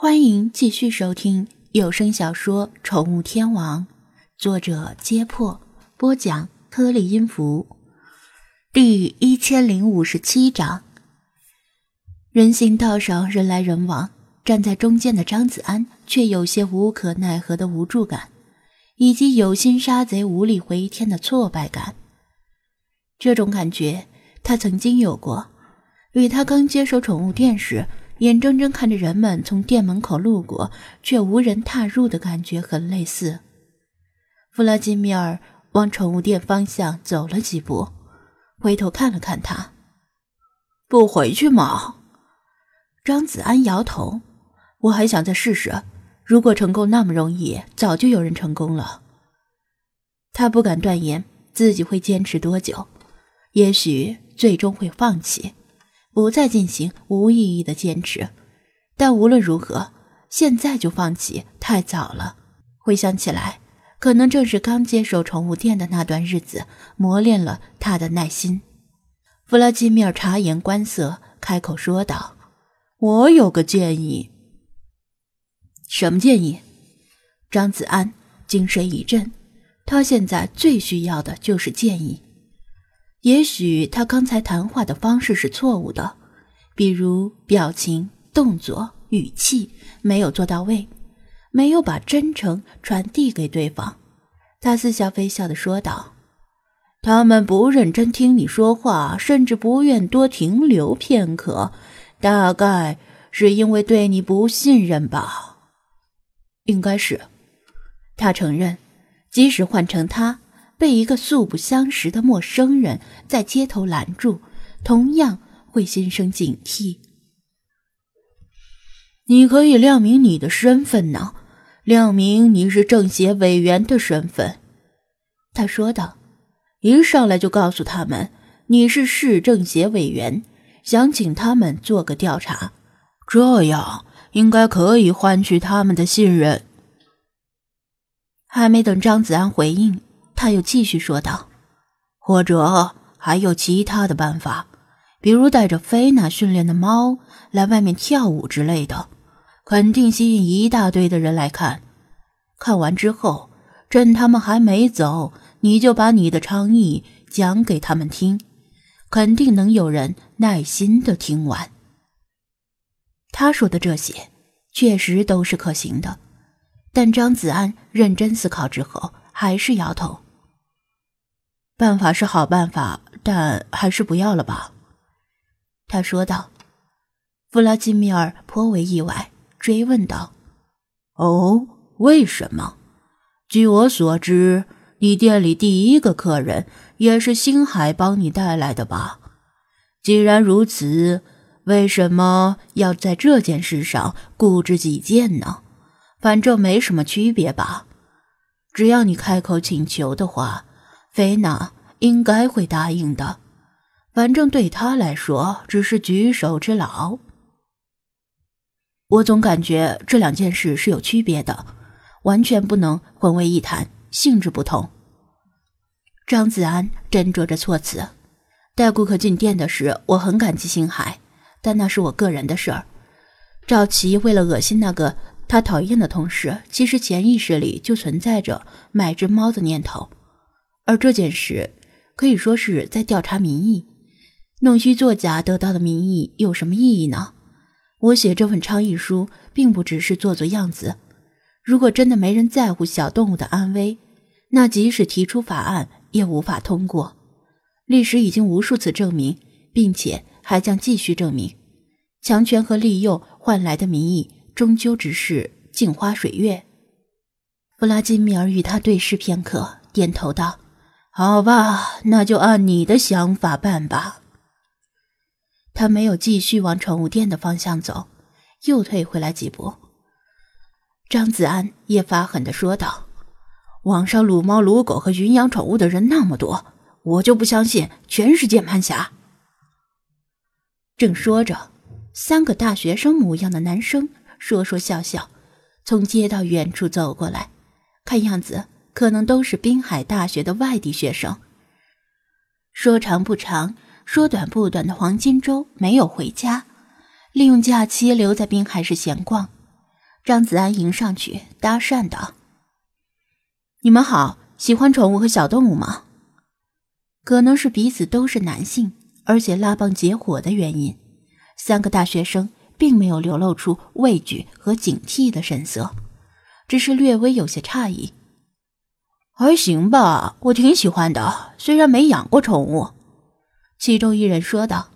欢迎继续收听有声小说《宠物天王》，作者：揭破，播讲：颗粒音符，第一千零五十七章。人行道上人来人往，站在中间的张子安却有些无可奈何的无助感，以及有心杀贼无力回天的挫败感。这种感觉他曾经有过，与他刚接手宠物店时。眼睁睁看着人们从店门口路过，却无人踏入的感觉很类似。弗拉基米尔往宠物店方向走了几步，回头看了看他，不回去吗？张子安摇头，我还想再试试。如果成功那么容易，早就有人成功了。他不敢断言自己会坚持多久，也许最终会放弃。不再进行无意义的坚持，但无论如何，现在就放弃太早了。回想起来，可能正是刚接手宠物店的那段日子磨练了他的耐心。弗拉基米尔察言观色，开口说道：“我有个建议。”“什么建议？”张子安精神一振，他现在最需要的就是建议。也许他刚才谈话的方式是错误的，比如表情、动作、语气没有做到位，没有把真诚传递给对方。他似笑非笑的说道：“他们不认真听你说话，甚至不愿多停留片刻，大概是因为对你不信任吧？”应该是，他承认，即使换成他。被一个素不相识的陌生人在街头拦住，同样会心生警惕。你可以亮明你的身份呢，亮明你是政协委员的身份。”他说道，“一上来就告诉他们你是市政协委员，想请他们做个调查，这样应该可以换取他们的信任。”还没等张子安回应。他又继续说道：“或者还有其他的办法，比如带着菲娜训练的猫来外面跳舞之类的，肯定吸引一大堆的人来看。看完之后，趁他们还没走，你就把你的倡议讲给他们听，肯定能有人耐心的听完。”他说的这些确实都是可行的，但张子安认真思考之后，还是摇头。办法是好办法，但还是不要了吧。”他说道。弗拉基米尔颇为意外，追问道：“哦，为什么？据我所知，你店里第一个客人也是星海帮你带来的吧？既然如此，为什么要在这件事上固执己见呢？反正没什么区别吧。只要你开口请求的话。”菲娜应该会答应的，反正对他来说只是举手之劳。我总感觉这两件事是有区别的，完全不能混为一谈，性质不同。张子安斟酌着措辞，带顾客进店的事，我很感激星海，但那是我个人的事儿。赵琪为了恶心那个他讨厌的同事，其实潜意识里就存在着买只猫的念头。而这件事可以说是在调查民意，弄虚作假得到的民意有什么意义呢？我写这份倡议书并不只是做做样子。如果真的没人在乎小动物的安危，那即使提出法案也无法通过。历史已经无数次证明，并且还将继续证明，强权和利诱换来的民意终究只是镜花水月。弗拉基米尔与他对视片刻，点头道。好吧，那就按你的想法办吧。他没有继续往宠物店的方向走，又退回来几步。张子安也发狠的说道：“网上撸猫撸狗和云养宠物的人那么多，我就不相信全是键盘侠。”正说着，三个大学生模样的男生说说笑笑，从街道远处走过来，看样子。可能都是滨海大学的外地学生。说长不长，说短不短的黄金周没有回家，利用假期留在滨海市闲逛。张子安迎上去搭讪道：“你们好，喜欢宠物和小动物吗？”可能是彼此都是男性，而且拉帮结伙的原因，三个大学生并没有流露出畏惧和警惕的神色，只是略微有些诧异。还行吧，我挺喜欢的，虽然没养过宠物。其中一人说道：“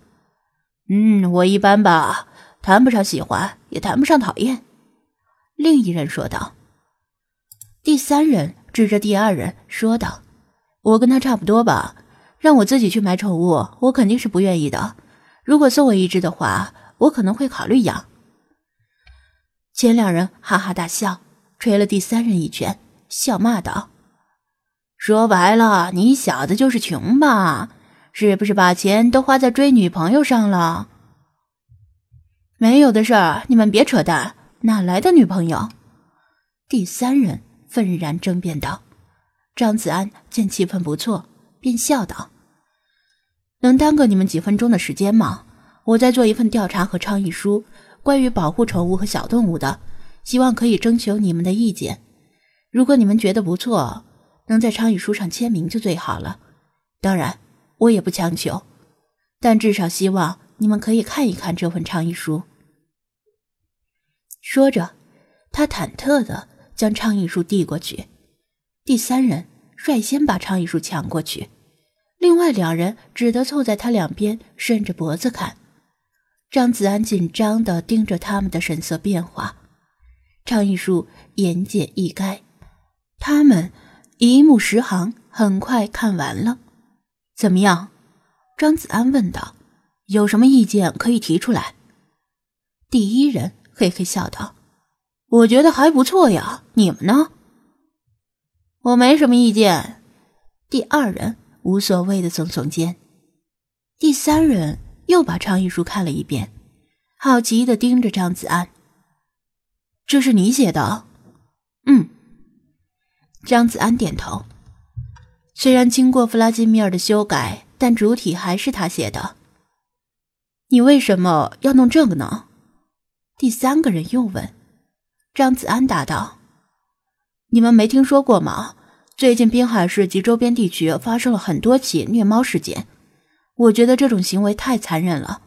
嗯，我一般吧，谈不上喜欢，也谈不上讨厌。”另一人说道。第三人指着第二人说道：“我跟他差不多吧。”让我自己去买宠物，我肯定是不愿意的。如果送我一只的话，我可能会考虑养。前两人哈哈大笑，捶了第三人一拳，笑骂道：“说白了，你小子就是穷吧？是不是把钱都花在追女朋友上了？”没有的事儿，你们别扯淡，哪来的女朋友？第三人愤然争辩道。张子安见气氛不错，便笑道。能耽搁你们几分钟的时间吗？我在做一份调查和倡议书，关于保护宠物和小动物的，希望可以征求你们的意见。如果你们觉得不错，能在倡议书上签名就最好了。当然，我也不强求，但至少希望你们可以看一看这份倡议书。说着，他忐忑地将倡议书递过去。第三人率先把倡议书抢过去。另外两人只得凑在他两边，伸着脖子看。张子安紧张地盯着他们的神色变化。倡议书言简意赅，他们一目十行，很快看完了。怎么样？张子安问道。有什么意见可以提出来？第一人嘿嘿笑道：“我觉得还不错呀，你们呢？”我没什么意见。第二人。无所谓的耸耸肩，第三人又把倡议书看了一遍，好奇的盯着张子安。这是你写的？张子安点头。虽然经过弗拉基米尔的修改，但主体还是他写的。你为什么要弄这个呢？第三个人又问。张子安答道：“你们没听说过吗？”最近滨海市及周边地区发生了很多起虐猫事件，我觉得这种行为太残忍了。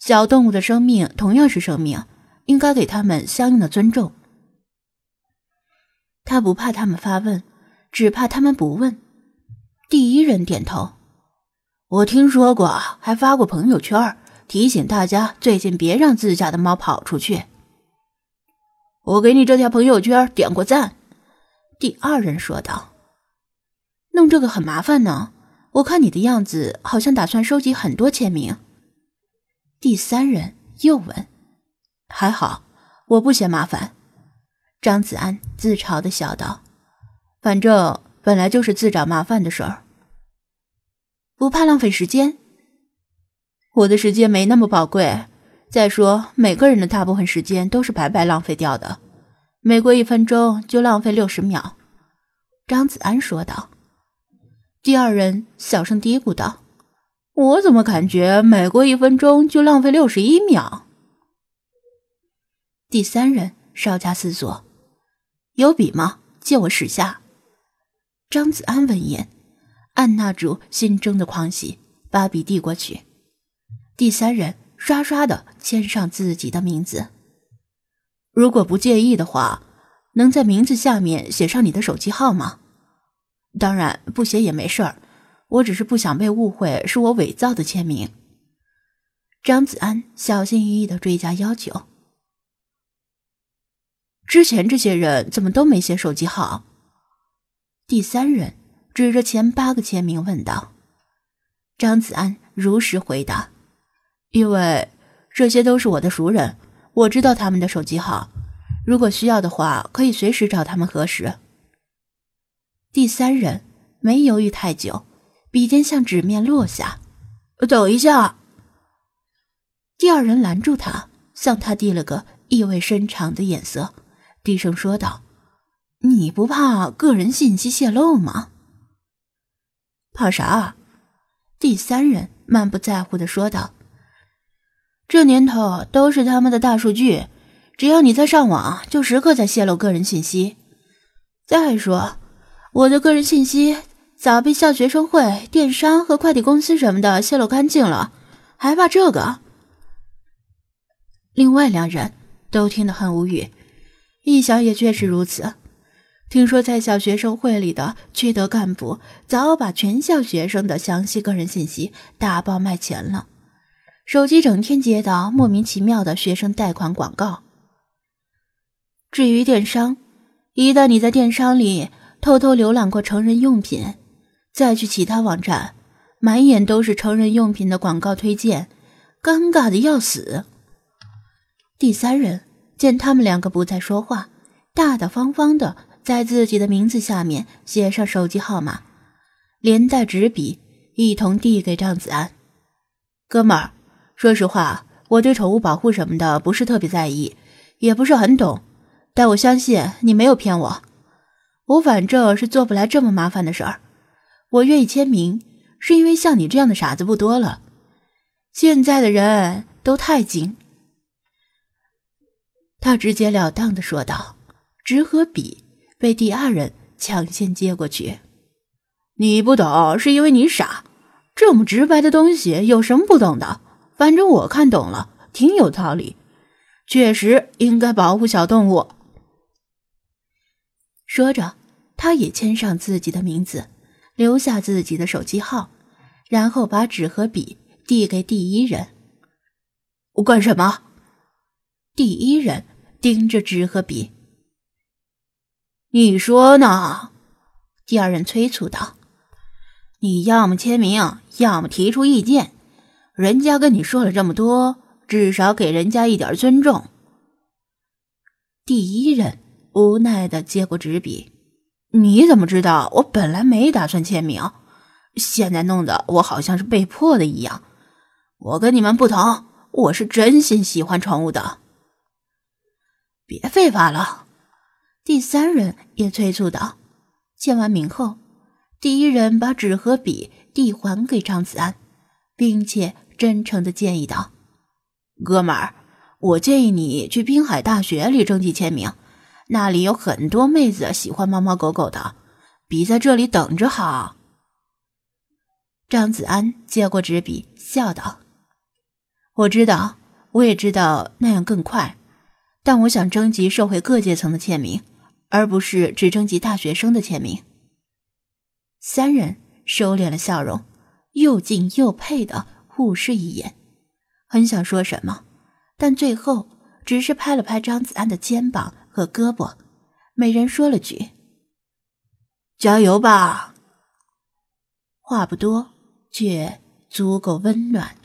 小动物的生命同样是生命，应该给他们相应的尊重。他不怕他们发问，只怕他们不问。第一人点头，我听说过，还发过朋友圈提醒大家最近别让自家的猫跑出去。我给你这条朋友圈点过赞。第二人说道。弄这个很麻烦呢，我看你的样子好像打算收集很多签名。第三人又问：“还好，我不嫌麻烦。”张子安自嘲的笑道：“反正本来就是自找麻烦的事儿，不怕浪费时间。我的时间没那么宝贵。再说，每个人的大部分时间都是白白浪费掉的，每过一分钟就浪费六十秒。”张子安说道。第二人小声嘀咕道：“我怎么感觉每过一分钟就浪费六十一秒？”第三人稍加思索：“有笔吗？借我使下。”张子安闻言，按捺住心中的狂喜，把笔递过去。第三人刷刷的签上自己的名字。如果不介意的话，能在名字下面写上你的手机号吗？当然不写也没事儿，我只是不想被误会是我伪造的签名。张子安小心翼翼的追加要求。之前这些人怎么都没写手机号？第三人指着前八个签名问道。张子安如实回答：“因为这些都是我的熟人，我知道他们的手机号，如果需要的话，可以随时找他们核实。”第三人没犹豫太久，笔尖向纸面落下。等一下！第二人拦住他，向他递了个意味深长的眼色，低声说道：“你不怕个人信息泄露吗？”怕啥？第三人满不在乎的说道：“这年头都是他们的大数据，只要你在上网，就时刻在泄露个人信息。再说，我的个人信息早被校学生会、电商和快递公司什么的泄露干净了，还怕这个？另外两人都听得很无语，一想也确实如此。听说在校学生会里的缺德干部早把全校学生的详细个人信息打包卖钱了，手机整天接到莫名其妙的学生贷款广告。至于电商，一旦你在电商里偷偷浏览过成人用品，再去其他网站，满眼都是成人用品的广告推荐，尴尬的要死。第三人见他们两个不再说话，大大方方的在自己的名字下面写上手机号码，连带纸笔一同递给张子安：“哥们儿，说实话，我对宠物保护什么的不是特别在意，也不是很懂。”但我相信你没有骗我，我反正是做不来这么麻烦的事儿。我愿意签名，是因为像你这样的傻子不多了。现在的人都太精。他直截了当的说道：“纸和笔被第二人抢先接过去。你不懂是因为你傻，这么直白的东西有什么不懂的？反正我看懂了，挺有道理。确实应该保护小动物。”说着，他也签上自己的名字，留下自己的手机号，然后把纸和笔递给第一人。我干什么？第一人盯着纸和笔。你说呢？第二人催促道：“你要么签名，要么提出意见。人家跟你说了这么多，至少给人家一点尊重。”第一人。无奈的接过纸笔，你怎么知道我本来没打算签名？现在弄得我好像是被迫的一样。我跟你们不同，我是真心喜欢宠物的。别废话了，第三人也催促道。签完名后，第一人把纸和笔递还给张子安，并且真诚的建议道：“哥们儿，我建议你去滨海大学里征集签名。”那里有很多妹子喜欢猫猫狗狗的，比在这里等着好。张子安接过纸笔，笑道：“我知道，我也知道那样更快，但我想征集社会各阶层的签名，而不是只征集大学生的签名。”三人收敛了笑容，又敬又佩的互视一眼，很想说什么，但最后只是拍了拍张子安的肩膀。和胳膊，每人说了句：“加油吧。”话不多，却足够温暖。